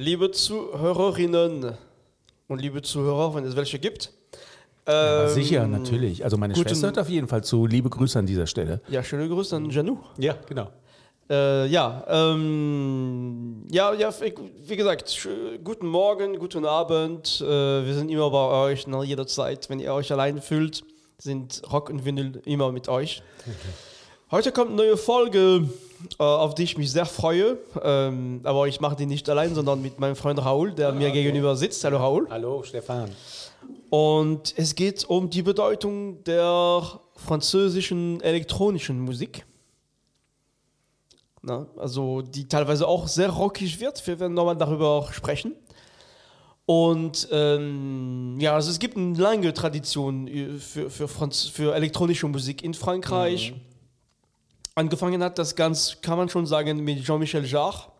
Liebe Zuhörerinnen und liebe Zuhörer, wenn es welche gibt. Ja, ähm, sicher, natürlich. Also meine Schwester hört auf jeden Fall zu. Liebe Grüße an dieser Stelle. Ja, schöne Grüße an Janou. Ja, genau. Äh, ja, ähm, ja, ja, wie gesagt, guten Morgen, guten Abend. Äh, wir sind immer bei euch, ne, jederzeit. Wenn ihr euch allein fühlt, sind Rock und Vinyl immer mit euch. Heute kommt eine neue Folge, äh, auf die ich mich sehr freue. Ähm, aber ich mache die nicht allein, sondern mit meinem Freund Raoul, der mir gegenüber sitzt. Hallo Raoul. Hallo, Stefan. Und es geht um die Bedeutung der französischen elektronischen Musik. Na, also die teilweise auch sehr rockig wird. Wir werden nochmal darüber auch sprechen. Und ähm, ja, also es gibt eine lange Tradition äh, für, für, Franz für elektronische Musik in Frankreich. Angefangen hat das ganz, kann man schon sagen, mit Jean-Michel Jarre.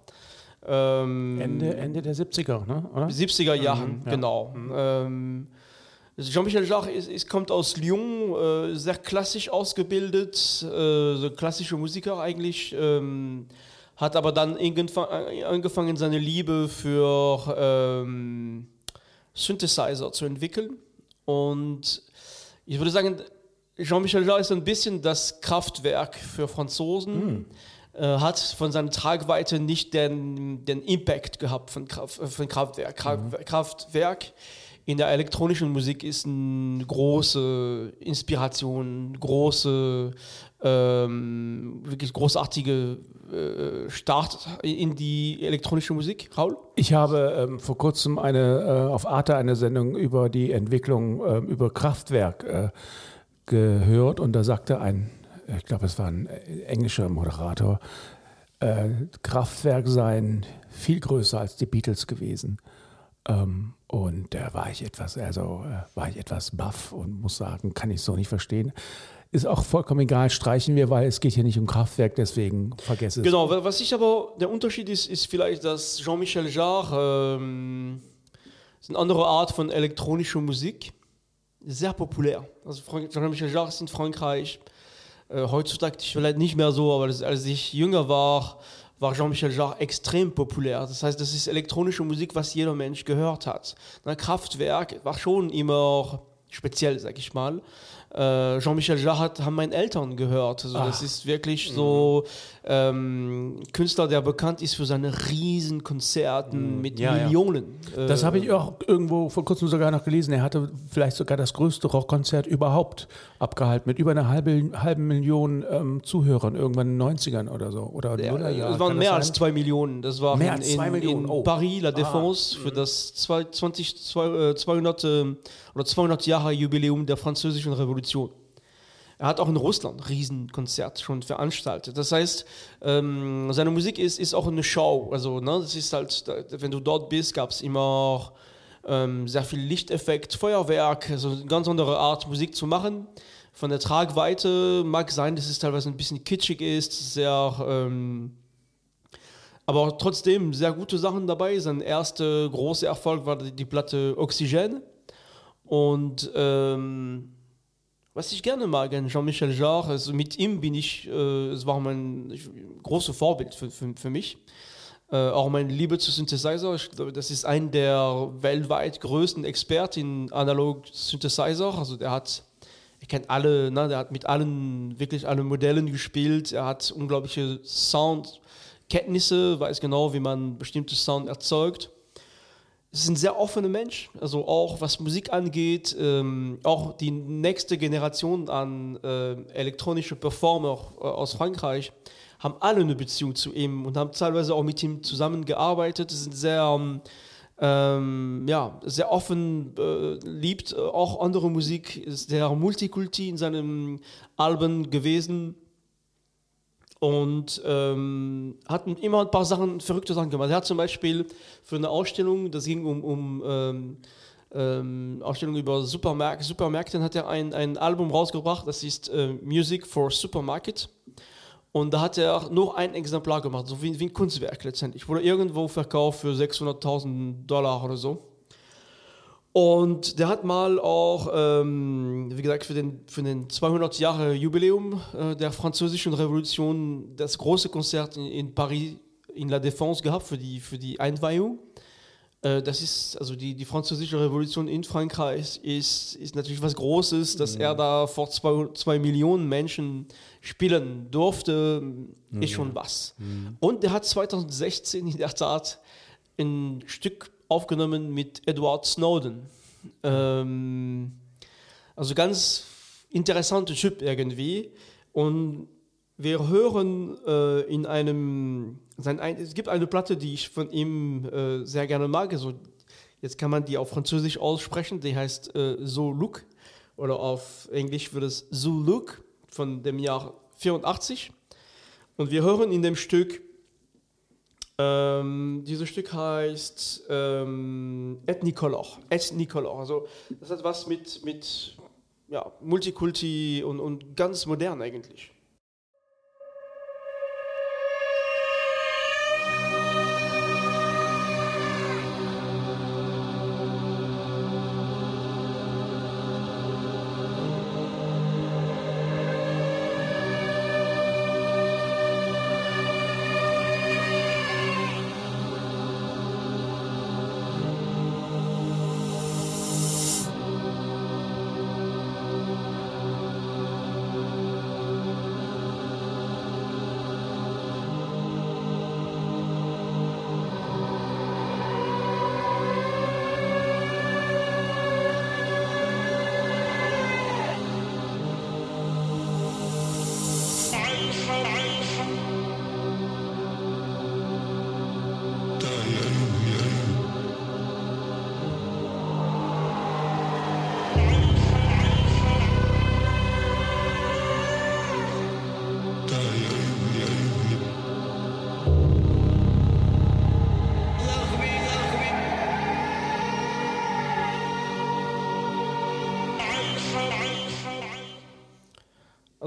Ähm, Ende, Ende der 70er, ne? oder? 70er Jahren, ja. genau. Ähm, Jean-Michel Jarre ist, ist, kommt aus Lyon, äh, sehr klassisch ausgebildet, äh, so klassische Musiker eigentlich, ähm, hat aber dann irgendwann äh, angefangen, seine Liebe für ähm, Synthesizer zu entwickeln. Und ich würde sagen, Jean-Michel Jarre ist ein bisschen das Kraftwerk für Franzosen. Äh, hat von seiner Tragweite nicht den, den Impact gehabt von, Kraft, äh, von Kraftwerk. Kraft, Kraftwerk in der elektronischen Musik ist eine große Inspiration, große, ähm, wirklich großartige äh, Start in die elektronische Musik. Raul? Ich habe ähm, vor kurzem eine, äh, auf Arte eine Sendung über die Entwicklung, ähm, über Kraftwerk äh, gehört und da sagte ein, ich glaube es war ein äh, englischer Moderator, äh, Kraftwerk seien viel größer als die Beatles gewesen. Ähm, und da war ich etwas, also äh, war ich etwas baff und muss sagen, kann ich so nicht verstehen. Ist auch vollkommen egal, streichen wir, weil es geht hier nicht um Kraftwerk, deswegen vergesse es. Genau, wa- was ich aber, der Unterschied ist, ist vielleicht, dass Jean-Michel Jarre, ähm, ist eine andere Art von elektronischer Musik, sehr populär. Also Jarre ist in Frankreich, äh, heutzutage vielleicht nicht mehr so, aber das, als ich jünger war, war Jean-Michel Jarre extrem populär. Das heißt, das ist elektronische Musik, was jeder Mensch gehört hat. Na, Kraftwerk war schon immer speziell, sag ich mal. Äh, Jean-Michel Jarre hat, haben meine Eltern gehört. Also das Ah. ist wirklich so ähm, Künstler, der bekannt ist für seine riesen Konzerten mit Ja, ja. Millionen. Äh, Das habe ich auch irgendwo vor kurzem sogar noch gelesen. Er hatte vielleicht sogar das größte Rockkonzert überhaupt abgehalten mit über einer halben, halben Million ähm, Zuhörern irgendwann in den 90ern oder so. Oder Ja, Nullerjahren, es waren mehr das als zwei Millionen. Das war Mehr in, als zwei Millionen, in oh. Paris, La Défense, für das zwei- 20, zwei- äh, 200, äh, oder 200 Jahre Jubiläum der Französischen Revolution. Er hat auch in Russland Riesenkonzert schon veranstaltet. Das heißt, ähm, seine Musik ist, ist auch eine Show. Also, ne, das ist halt, wenn du dort bist, gab es immer auch, ähm, sehr viel Lichteffekt, Feuerwerk, also eine ganz andere Art Musik zu machen. Von der Tragweite mag sein, dass es teilweise ein bisschen kitschig ist, sehr ähm, aber trotzdem sehr gute Sachen dabei. Sein erster großer Erfolg war die, die Platte Oxygen. Und ähm, was ich gerne mag an Jean-Michel Jarre, also mit ihm bin ich, äh, es war mein großes Vorbild für, für, für mich. Äh, auch meine Liebe zu Synthesizer. Ich glaube, das ist ein der weltweit größten Experten in analog Synthesizer. Also der hat, er kennt alle, ne, der hat mit allen, wirklich allen Modellen gespielt. Er hat unglaubliche Soundkenntnisse, weiß genau, wie man bestimmte Sound erzeugt. Ist ein sehr offener Mensch, also auch was Musik angeht, ähm, auch die nächste Generation an äh, elektronischen Performer äh, aus Frankreich haben alle eine Beziehung zu ihm und haben teilweise auch mit ihm zusammengearbeitet. Sie sind sehr, ähm, ähm, ja, sehr offen, äh, liebt äh, auch andere Musik, ist sehr Multikulti in seinen Alben gewesen und ähm, hat immer ein paar Sachen, verrückte Sachen gemacht. Er hat zum Beispiel für eine Ausstellung, das ging um, um ähm, ähm, Ausstellung über Supermärkte, Supermärkte, hat er ein, ein Album rausgebracht, das ist äh, Music for Supermarket. Und da hat er nur ein Exemplar gemacht, so wie, wie ein Kunstwerk letztendlich. Wurde irgendwo verkauft für 600.000 Dollar oder so. Und der hat mal auch, ähm, wie gesagt, für den, für den 200 Jahre Jubiläum äh, der französischen Revolution das große Konzert in, in Paris in La Défense gehabt für die, für die Einweihung. Äh, das ist, also die, die französische Revolution in Frankreich ist, ist natürlich was Großes, dass mhm. er da vor zwei, zwei Millionen Menschen spielen durfte, mhm. ist schon was. Mhm. Und er hat 2016 in der Tat ein Stück aufgenommen mit Edward Snowden. Ähm, also ganz interessanter Typ irgendwie. Und wir hören äh, in einem, sein, es gibt eine Platte, die ich von ihm äh, sehr gerne mag. Also jetzt kann man die auf Französisch aussprechen, die heißt äh, So Look oder auf Englisch wird es So Look von dem Jahr 84. Und wir hören in dem Stück, ähm, dieses Stück heißt ähm, Ethnicolor. Ethnicolor. Also das hat was mit, mit ja, Multikulti und, und ganz modern eigentlich.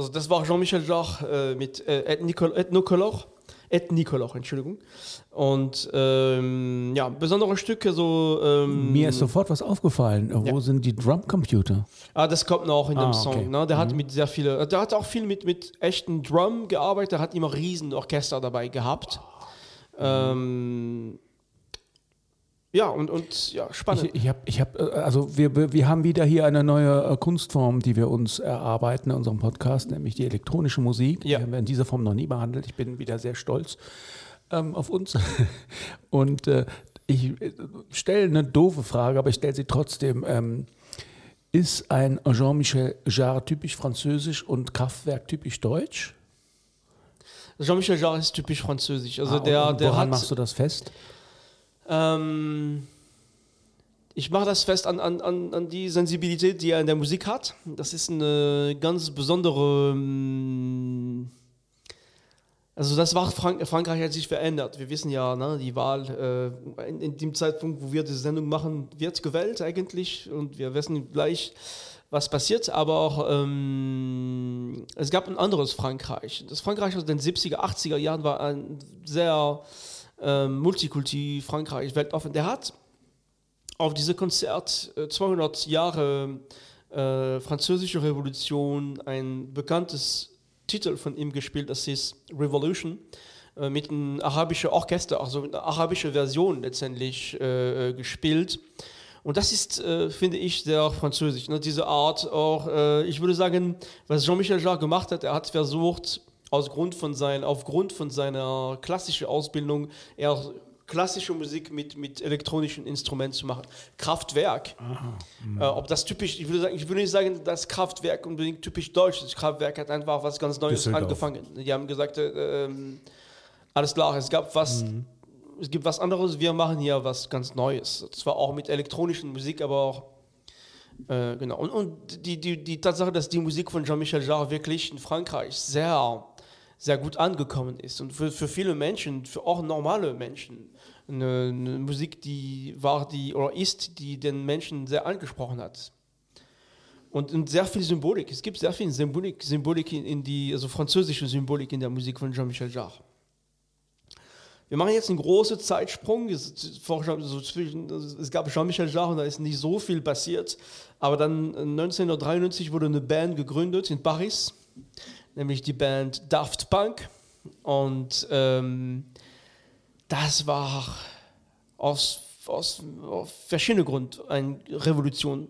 Also das war Jean-Michel Jarre äh, mit äh, Ethnocolor. Ethnicolor, Entschuldigung. Und ähm, ja, besondere Stücke so. Ähm, Mir ist sofort was aufgefallen. Wo ja. sind die Drumcomputer? Ah, das kommt noch in dem ah, Song. Okay. Ne? Der mhm. hat mit sehr viele, der hat auch viel mit, mit echten Drum gearbeitet. Der hat immer riesen Orchester dabei gehabt. Oh. Ähm, ja, und, und ja, spannend. Ich, ich habe, ich hab, äh, also wir, wir haben wieder hier eine neue äh, Kunstform, die wir uns erarbeiten in unserem Podcast, nämlich die elektronische Musik. Ja. Die haben wir in dieser Form noch nie behandelt. Ich bin wieder sehr stolz ähm, auf uns. Und äh, ich äh, stelle eine doofe Frage, aber ich stelle sie trotzdem. Ähm, ist ein Jean-Michel Jarre typisch französisch und Kraftwerk typisch deutsch? Jean-Michel Jarre ist typisch französisch. Also ah, der, der woran hat, machst du das fest? Ähm, ich mache das fest an, an, an die Sensibilität, die er in der Musik hat. Das ist eine ganz besondere. Ähm, also das war Frank Frankreich hat sich verändert. Wir wissen ja, ne, die Wahl äh, in, in, dem Zeitpunkt, wo wir die Sendung machen, wird gewählt eigentlich und wir wissen gleich, was passiert. Aber auch ähm, es gab ein anderes Frankreich. Das Frankreich aus den 70er, 80er Jahren war ein sehr ähm, Multikulti Frankreich weltoffen. Der hat auf diesem Konzert äh, 200 Jahre äh, französische Revolution ein bekanntes Titel von ihm gespielt, das ist Revolution äh, mit einem arabischen Orchester, also eine arabische Version letztendlich äh, äh, gespielt. Und das ist, äh, finde ich, sehr französisch. Ne? Diese Art auch, äh, ich würde sagen, was Jean-Michel Jarre gemacht hat, er hat versucht, aus Grund von sein, aufgrund von seiner klassischen Ausbildung eher klassische Musik mit, mit elektronischen Instrumenten zu machen. Kraftwerk. Mhm. Äh, ob das typisch, ich würde, sagen, ich würde nicht sagen, dass Kraftwerk unbedingt typisch deutsch ist. Kraftwerk hat einfach was ganz Neues angefangen. Die haben gesagt, äh, ähm, alles klar, es gab was. Mhm. Es gibt was anderes, wir machen hier was ganz Neues. Zwar auch mit elektronischen Musik, aber auch äh, genau. Und, und die, die, die Tatsache, dass die Musik von Jean-Michel Jarre wirklich in Frankreich sehr sehr gut angekommen ist. Und für, für viele Menschen, für auch normale Menschen, eine, eine, Musik, die war die oder ist, die den Menschen sehr angesprochen hat. Und, und sehr viel Symbolik. Es gibt sehr viel Symbolik, Symbolik in, in die, also französische Symbolik in der Musik von Jean-Michel Jarre. Wir machen jetzt einen großen Zeitsprung. Es, gab Jean-Michel Jarre und da ist nicht so viel passiert. Aber dann 1993 wurde eine Band gegründet in Paris nämlich die Band Daft Punk. Und ähm, das war aus aus, aus verschiedenen Gründen eine Revolution.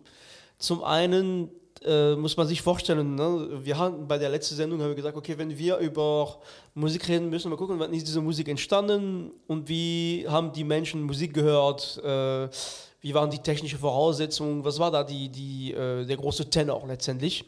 Zum einen äh, muss man sich vorstellen, ne? wir haben bei der letzten Sendung haben wir gesagt, okay, wenn wir über Musik reden, müssen wir gucken, wann ist diese Musik entstanden und wie haben die Menschen Musik gehört, äh, wie waren die technischen Voraussetzungen, was war da die, die, äh, der große Tenor letztendlich.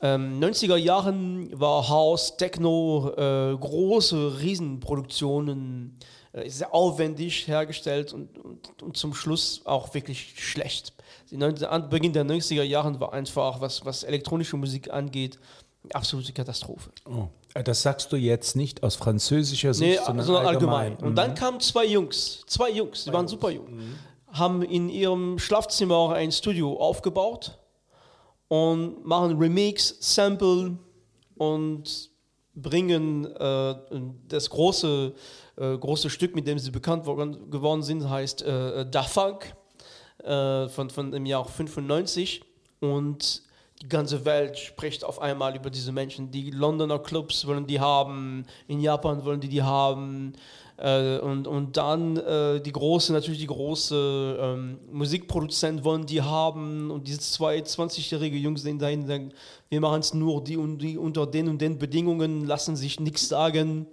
Ähm, 90er Jahren war House, Techno, äh, große Riesenproduktionen, äh, sehr aufwendig hergestellt und, und, und, zum Schluss auch wirklich schlecht. Die 90, Beginn der 90er Jahren war einfach, was, was elektronische Musik angeht, eine absolute Katastrophe. Oh. Äh, das sagst du jetzt nicht aus französischer Sicht, nee, sondern, sondern allgemein. allgemein. Und mhm. dann kamen zwei Jungs, zwei Jungs, die waren super jung, mhm. haben in ihrem Schlafzimmer ein Studio aufgebaut und machen Remix, Sample und bringen äh, das große, äh, große Stück, mit dem sie bekannt worden, geworden sind, heißt äh, Da Funk äh, von, von dem Jahr 95 und die ganze Welt spricht auf einmal über diese Menschen. Die Londoner Clubs wollen die haben, in Japan wollen die die haben, äh, und, und dann äh, die große, natürlich die große ähm, Musikproduzent wollen die haben und diese zwei 20-jährige Jungs sind dahin, sagen, wir machen es nur die und die unter den und den Bedingungen, lassen sich nichts sagen.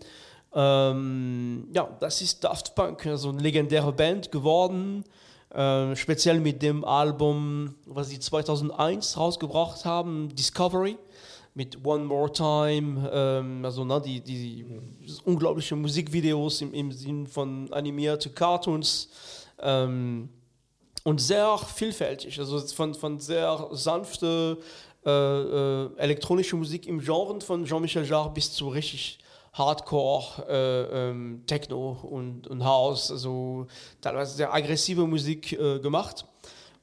Ähm, ja, das ist Daft Punk, also eine legendäre Band geworden. Äh, speziell mit dem Album, was sie 2001 rausgebracht haben, Discovery mit One More Time, ähm, also ne, die, die unglaubliche Musikvideos im, im Sinn von animierte Cartoons ähm, und sehr vielfältig, also von, von sehr sanfte äh, äh, elektronische Musik im Genre von Jean-Michel Jarre bis zu richtig Hardcore, äh, ähm, Techno und, und House, also teilweise sehr aggressive Musik äh, gemacht.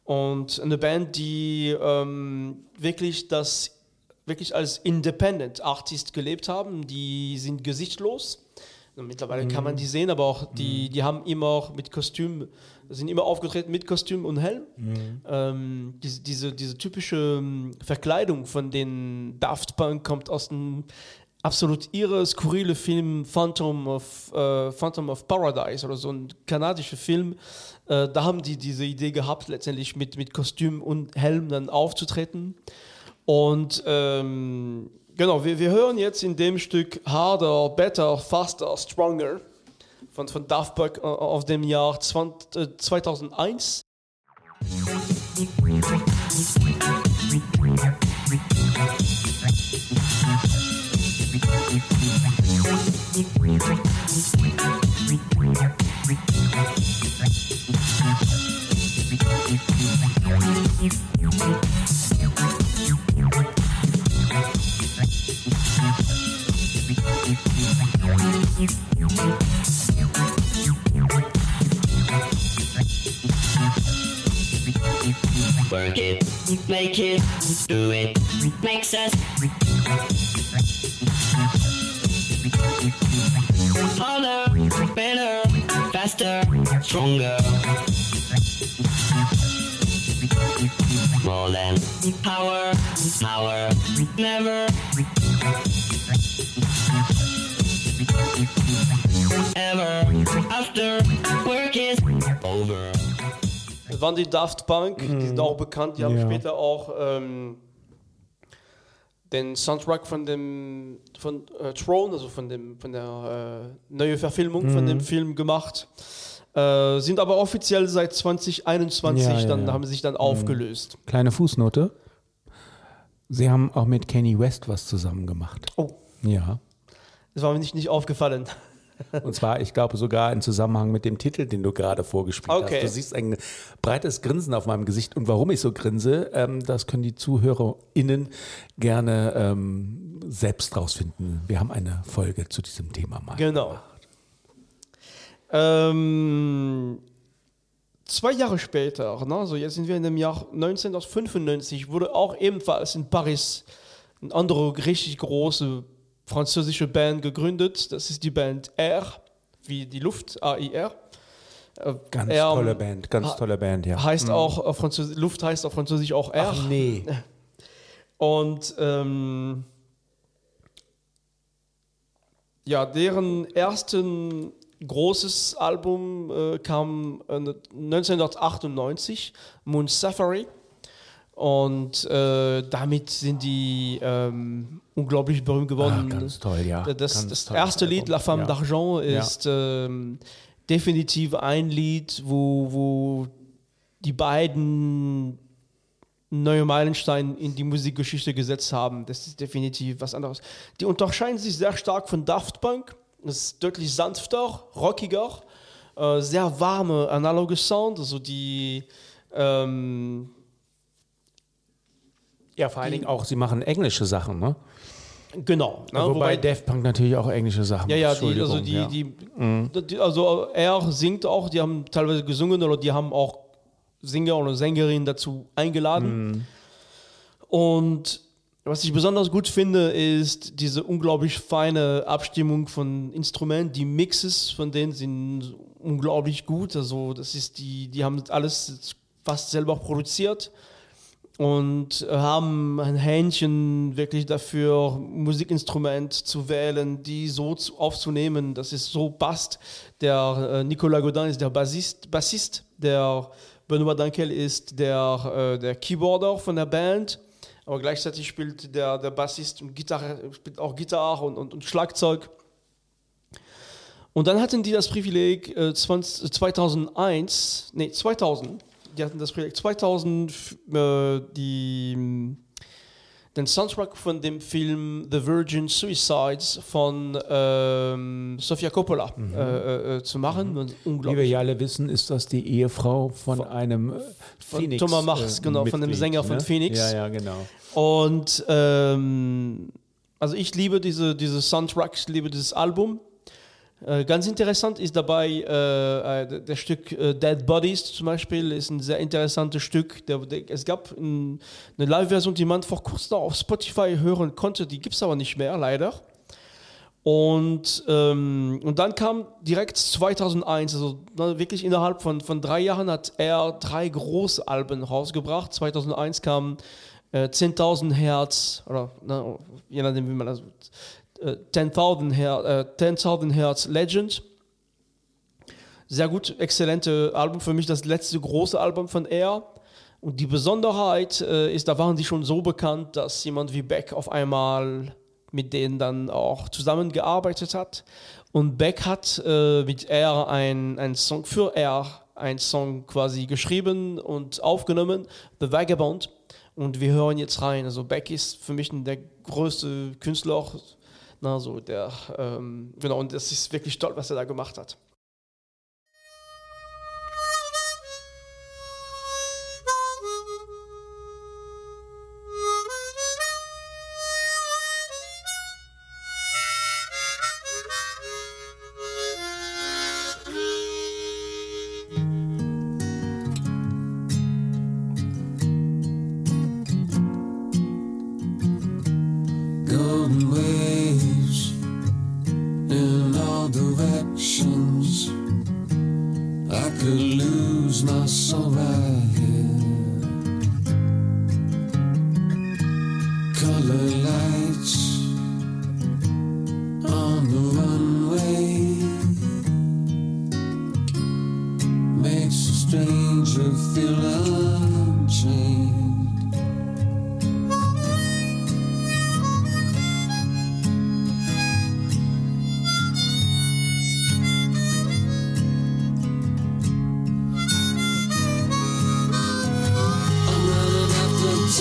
Und eine Band, die ähm, wirklich das wirklich als Independent Artist gelebt haben, die sind gesichtslos. Mittlerweile mhm. kann man mhm. die sehen, aber auch die, mhm. die haben immer mit Kostüm, sind immer aufgetreten mit Kostüm und Helm. Mhm. Ähm, diese, diese, diese typische ähm, Verkleidung von den Daft Punk kommt aus dem absolut irre, skurrile Film Phantom of, äh, Phantom of Paradise oder so ein kanadischer Film. Äh, da haben die diese Idee gehabt, letztendlich mit, mit Kostüm und Helm dann aufzutreten. Und ähm, genau, wir, wir hören jetzt in dem Stück Harder, Better, Faster, Stronger von, von Daft Punk äh, aus dem Jahr 20, äh, 2001. Work make do it, makes us harder, better, faster, stronger. More than power, power, never. Ever after work is over. Das waren die Daft Punk, mhm. die sind auch bekannt, die haben ja. später auch ähm, den Soundtrack von dem von äh, Throne, also von dem von der äh, neuen Verfilmung mhm. von dem Film gemacht. Äh, sind aber offiziell seit 2021, ja, ja, dann haben sie sich dann mhm. aufgelöst. Kleine Fußnote. Sie haben auch mit Kenny West was zusammen gemacht. Oh. Ja. Das war mir nicht, nicht aufgefallen. Und zwar, ich glaube, sogar im Zusammenhang mit dem Titel, den du gerade vorgespielt okay. hast. Du siehst ein breites Grinsen auf meinem Gesicht. Und warum ich so grinse, ähm, das können die ZuhörerInnen gerne ähm, selbst rausfinden. Wir haben eine Folge zu diesem Thema mal. Genau. Ähm, zwei Jahre später, ne, also jetzt sind wir in dem Jahr 1995, wurde auch ebenfalls in Paris eine andere richtig große französische Band gegründet. Das ist die Band R, wie die Luft, A-I-R. Äh, ganz R, tolle Band, ganz tolle Band, ja. Heißt mhm. auch auf Französisch, Luft heißt auf Französisch auch R. Ach nee. Und ähm, ja, deren ersten großes Album äh, kam äh, 1998, Moon Safari. Und äh, damit sind die ähm, unglaublich berühmt geworden. Ah, ganz toll, ja. Das, Ganz das tolles erste Lied, La Femme ja. d'Argent, Ja. ist ähm, definitiv ein Lied, wo, wo die beiden neue Meilensteine in die Musikgeschichte gesetzt haben. Das ist definitiv was anderes. Die unterscheiden sich sehr stark von Daft Punk. Das ist deutlich sanfter, rockiger, äh, sehr warme, analoge Sound. Also die ähm, Ja, vor allen Dingen auch, sie machen englische Sachen, ne? Genau. Ne? Wobei, Daft Punk natürlich auch englische Sachen Ja, ja, die, also die, ja. die, die, also er singt auch, die haben teilweise gesungen oder die haben auch Sänger oder Sängerinnen dazu eingeladen. Und was ich besonders gut finde, ist diese unglaublich feine Abstimmung von Instrumenten. Die Mixes von denen sind unglaublich gut. Also das ist die, die haben alles fast selber produziert und haben ein Händchen wirklich dafür, Musikinstrument zu wählen, die so zu, aufzunehmen, dass es so passt. Der äh, Nicolas Godin ist der Bassist, Bassist der Benoit Dankel ist der, äh, der Keyboarder von der Band, aber gleichzeitig spielt der, der Bassist und Gitarre, spielt auch Gitarre und, und, und Schlagzeug. Und dann hatten die das Privileg äh, 20, 2001, nee 2000, die hatten das Privileg 2000 f- äh, die mh, den Soundtrack von dem Film The Virgin Suicides von ähm, Sofia Coppola äh, äh, äh, zu machen. Und Wie wir unglaublich. ja alle wissen, ist das die Ehefrau von, einem äh, von Phoenix. Thomas Machs, genau, von dem Mitglied, Sänger von ne? Phoenix. Ja, ja, genau. Und ähm, also ich liebe diese, diese Soundtracks, ich liebe dieses Album. Äh, ganz interessant ist dabei äh, äh, der Stück äh, Dead Bodies zum Beispiel, ist ein sehr interessantes Stück. Der, der, es gab ein, eine Live-Version, die man vor kurzem auf Spotify hören konnte, die gibt es aber nicht mehr, leider. Und, ähm, und dann kam direkt 2001, also wirklich innerhalb von, von drei Jahren hat er drei große Alben rausgebracht. 2001 kam äh, 10.000 Hertz, oder ne, je nachdem, wie man das. Äh, 10.000 Hertz, äh, 10.000 Hertz Legend. Sehr gut, exzellente Album. Für mich das letzte große Album von er. Und die Besonderheit äh, ist, da waren die schon so bekannt, dass jemand wie Beck auf einmal mit denen dann auch zusammengearbeitet hat. Und Beck hat äh, mit er ein, ein Song für er ein Song quasi geschrieben und aufgenommen, The Vagabond. Und wir hören jetzt rein. Also Beck ist für mich der größte Künstler, na, so der, ähm, genau, und das ist wirklich toll, was er da gemacht hat.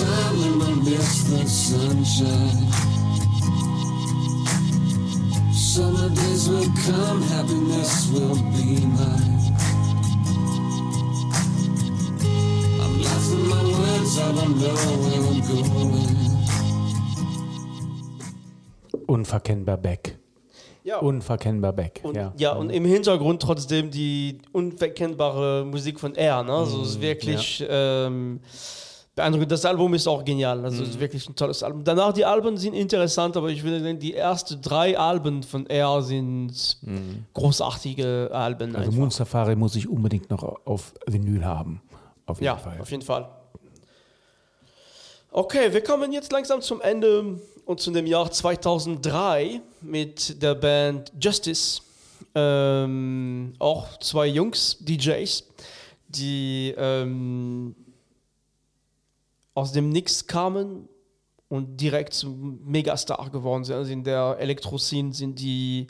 Time and I miss the sunshine. Summer days will come, happiness will be mine. I'm lost in my words, I don't know where I'm going. Unverkennbar Beck. Ja. Unverkennbar Beck. Und, ja. ja. und im Hintergrund trotzdem die unverkennbare Musik von R. Ne? Also es ist wirklich ähm, beeindruckend. Das Album ist auch genial. Also es ist wirklich ein tolles Album. Danach die Alben sind interessant, aber ich würde sagen, die ersten drei Alben von R sind großartige Alben. Also einfach. Moon Safari muss ich unbedingt noch auf Vinyl haben. Auf jeden Ja, Fall. auf jeden Fall. Okay, wir kommen jetzt langsam zum Ende und zu dem Jahr 2003 mit der Band Justice. ähm, auch zwei Jungs, DJs, die ähm, aus dem Nix kamen und direkt zum Megastar geworden sind. Also in der Elektro-Scene sind die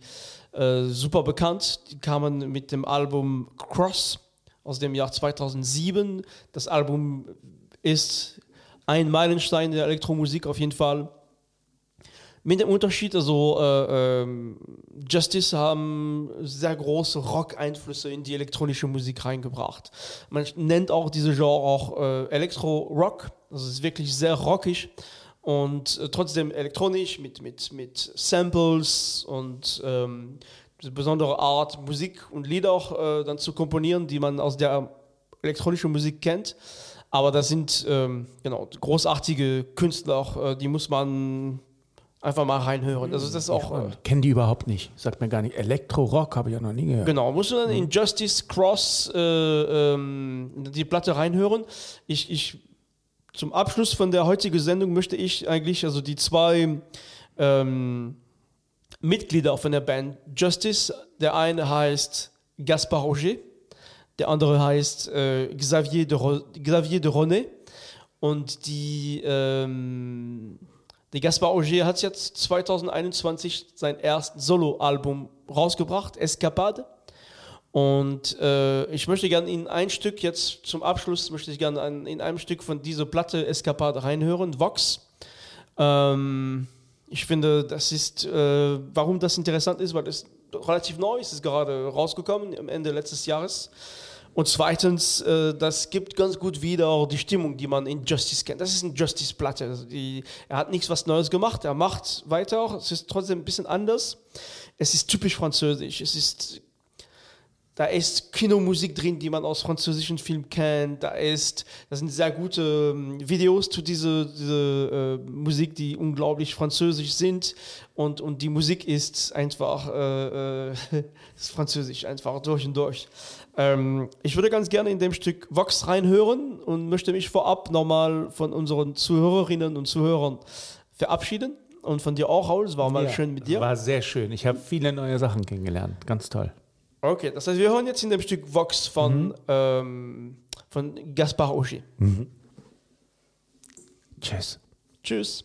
äh, super bekannt. Die kamen mit dem Album Cross aus dem Jahr 2007. Das Album ist ein Meilenstein der Elektromusik auf jeden Fall. Mit dem Unterschied, also äh, ähm, Justice haben sehr große Rock-Einflüsse in die elektronische Musik reingebracht. Man nennt auch diese Genre auch äh, Elektro-Rock. Also es ist wirklich sehr rockig und äh, trotzdem elektronisch mit, mit, mit Samples und ähm, besondere Art, Musik und Lieder auch äh, dann zu komponieren, die man aus der elektronischen Musik kennt. Aber das sind ähm, genau großartige Künstler, äh, die muss man einfach mal reinhören. Also das ist auch äh, Kennen die überhaupt nicht. Sagt mir gar nicht. Elektro-Rock habe ich ja noch nie gehört. genau. Musst du dann in Justice Cross äh, ähm, die Platte reinhören. Ich, ich zum Abschluss von der heutigen Sendung möchte ich eigentlich also die zwei ähm, Mitglieder von der Band Justice. Der eine heißt Gaspar Roger, der andere heißt äh, Xavier, de Ro Xavier de Ronet. Und die, ähm, die Gaspar Auger hat jetzt 2021 sein erstes Soloalbum rausgebracht, Escapade. Und äh, ich möchte gerne in ein Stück jetzt zum Abschluss, möchte ich gerne ein, in einem Stück von dieser Platte Escapade reinhören, Vox. Ähm, ich finde, das ist, äh, warum das interessant ist, weil es relativ neu ist, ist gerade rausgekommen am Ende letztes Jahres. Und zweitens, äh, das gibt ganz gut wieder auch die Stimmung, die man in Justice kennt. Das ist eine Justice-Platte. Also er hat nichts was Neues gemacht, er macht weiter auch. Es ist trotzdem ein bisschen anders. Es ist typisch französisch. Es ist da ist Kinomusik drin, die man aus französischen Filmen kennt. Da ist, da sind sehr gute ähm, Videos zu dieser diese, äh, Musik, die unglaublich französisch sind. Und, und die Musik ist einfach äh, äh, ist französisch, einfach durch und durch. Ähm, ich würde ganz gerne in dem Stück Vox reinhören und möchte mich vorab nochmal von unseren Zuhörerinnen und Zuhörern verabschieden. Und von dir auch, Raul. Es war mal Ja, schön mit dir. War sehr schön. Ich habe viele neue Sachen kennengelernt. Ganz toll. Okay, das heißt, wir hören jetzt in dem Stück Vox von, ähm, von Gaspar Auger. Tschüss. Tschüss.